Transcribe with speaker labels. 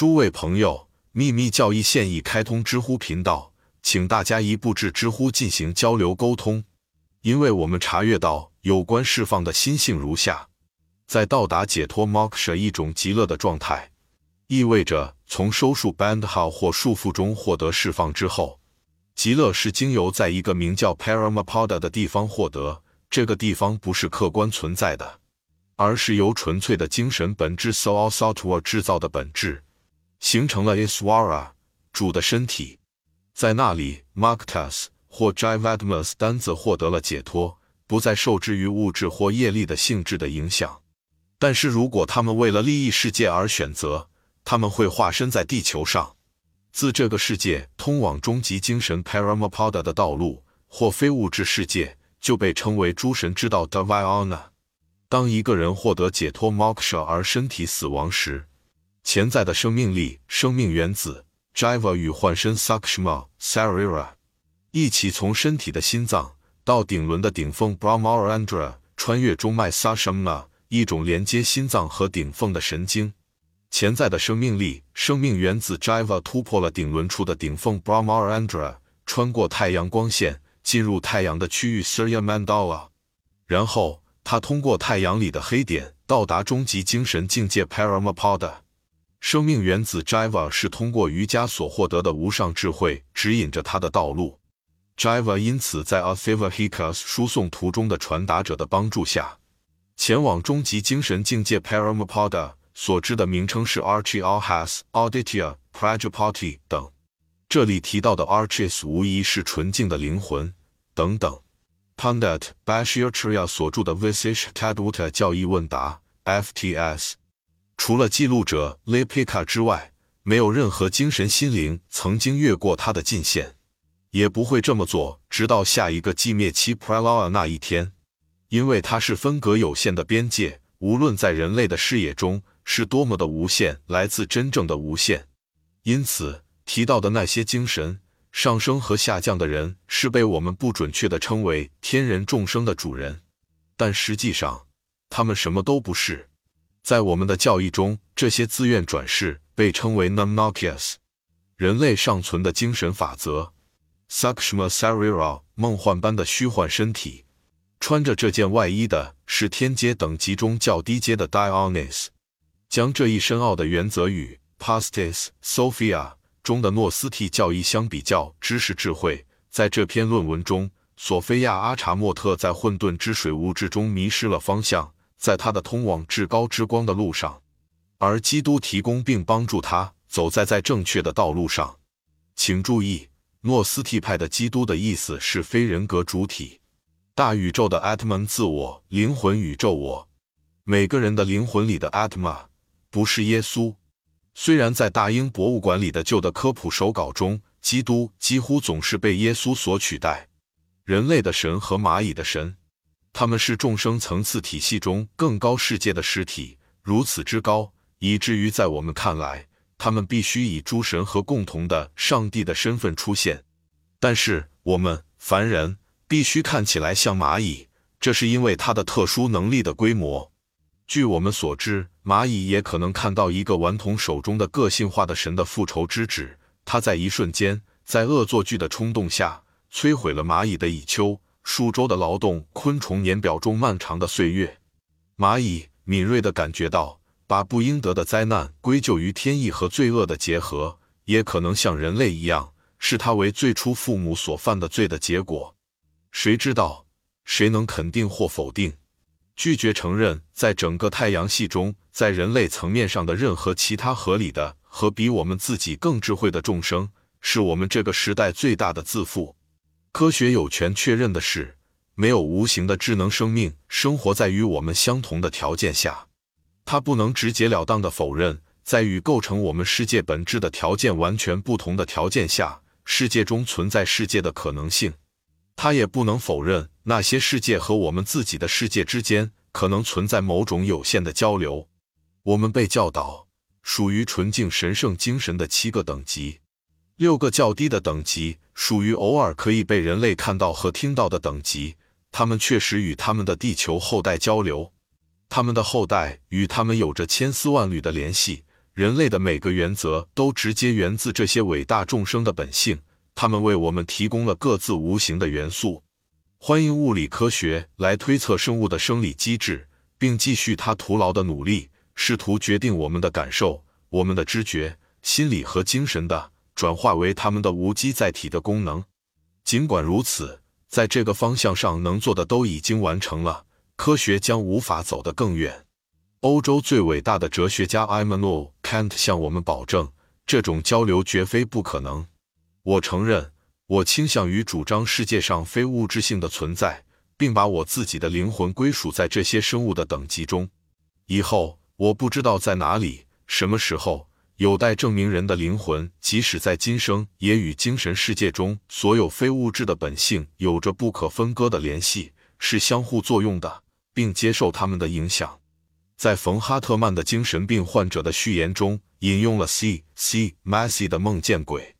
Speaker 1: 诸位朋友，秘密教义现已开通知乎频道，请大家一步至知乎进行交流沟通。因为我们查阅到有关释放的心性如下：在到达解脱 moksha 一种极乐的状态，意味着从收束 bandha 或束缚中获得释放之后，极乐是经由在一个名叫 Paramapada 的地方获得。这个地方不是客观存在的，而是由纯粹的精神本质 Soul Sattva 制造的本质，形成了 Iswara 主的身体。在那里，Maktas 或 Jivatmas 单子获得了解脱，不再受制于物质或业力的性质的影响。但是如果他们为了利益世界而选择，他们会化身在地球上，自这个世界通往终极精神 Paramapada 的道路，或非物质世界。就被称为诸神之道 Dhyana。当一个人获得解脱 Moksha 而身体死亡时，潜在的生命力、生命原子 Jiva 与幻身 Sakshma Sarira 一起从身体的心脏到顶轮的顶峰 Brahmarandra，穿越中脉 Sashama 一种连接心脏和顶峰的神经。潜在的生命力、生命原子 Jiva 突破了顶轮处的顶峰 Brahmarandra，穿过太阳光线。进入太阳的区域 Surya Mandala，然后他通过太阳里的黑点到达终极精神境界 Paramapada。生命原子 Jiva 是通过瑜伽所获得的无上智慧指引着他的道路。Jiva 因此在 Athivahikas 输送途中的传达者的帮助下，前往终极精神境界 Paramapada，所知的名称是 Archihas、Auditya、Prajapati 等。这里提到的 Arches 无疑是纯净的灵魂等等。Pandit Bashir Chria 所著的 Visish Tadvuta 教义问答 FTS，除了记录者 Lepika 之外，没有任何精神心灵曾经越过他的近线，也不会这么做，直到下一个寂灭期 Pralaya 那一天，因为它是分隔有限的边界，无论在人类的视野中是多么的无限，来自真正的无限，因此。提到的那些精神上升和下降的人，是被我们不准确的称为天人众生的主人，但实际上他们什么都不是。在我们的教义中，这些自愿转世被称为 Namnakyas，人类尚存的精神法则。Sakshma Sarira 梦幻般的虚幻身体，穿着这件外衣的是天阶等级中较低阶的 Dionys，将这一深奥的原则与 Pastis Sophia。中的诺斯替教义相比较，知识智慧。在这篇论文中，索菲亚阿查莫特在混沌之水物质中迷失了方向，在他的通往至高之光的路上，而基督提供并帮助他走在在正确的道路上。请注意，诺斯替派的基督的意思是非人格主体，大宇宙的 atom 自我灵魂宇宙我，每个人的灵魂里的 Atma 不是耶稣。虽然在大英博物馆里的旧的科普手稿中，基督几乎总是被耶稣所取代。人类的神和蚂蚁的神，他们是众生层次体系中更高世界的实体，如此之高，以至于在我们看来，他们必须以诸神和共同的上帝的身份出现。但是我们凡人必须看起来像蚂蚁，这是因为它的特殊能力的规模。据我们所知。蚂蚁也可能看到一个顽童手中的个性化的神的复仇之指，他在一瞬间，在恶作剧的冲动下，摧毁了蚂蚁的蚁丘、数周的劳动、昆虫年表中漫长的岁月。蚂蚁敏锐地感觉到，把不应得的灾难归咎于天意和罪恶的结合，也可能像人类一样，视它为最初父母所犯的罪的结果。谁知道？谁能肯定或否定？拒绝承认，在整个太阳系中，在人类层面上的任何其他合理的和比我们自己更智慧的众生，是我们这个时代最大的自负。科学有权确认的是，没有无形的智能生命生活在与我们相同的条件下。它不能直截了当的否认，在与构成我们世界本质的条件完全不同的条件下，世界中存在世界的可能性。它也不能否认。那些世界和我们自己的世界之间可能存在某种有限的交流。我们被教导属于纯净神圣精神的七个等级，六个较低的等级属于偶尔可以被人类看到和听到的等级。他们确实与他们的地球后代交流，他们的后代与他们有着千丝万缕的联系，人类的每个原则都直接源自这些伟大众生的本性，他们为我们提供了各自无形的元素。欢迎物理科学来推测生物的生理机制，并继续他徒劳的努力，试图决定我们的感受、我们的知觉、心理和精神的转化为他们的无机载体的功能。尽管如此，在这个方向上能做的都已经完成了，科学将无法走得更远。欧洲最伟大的哲学家埃曼诺·坎特向我们保证，这种交流绝非不可能。我承认。我倾向于主张世界上非物质性的存在，并把我自己的灵魂归属在这些生物的等级中。以后我不知道在哪里、什么时候，有待证明人的灵魂，即使在今生，也与精神世界中所有非物质的本性有着不可分割的联系，是相互作用的，并接受他们的影响。在冯哈特曼的精神病患者的序言中，引用了 C. C. Massey 的梦见鬼。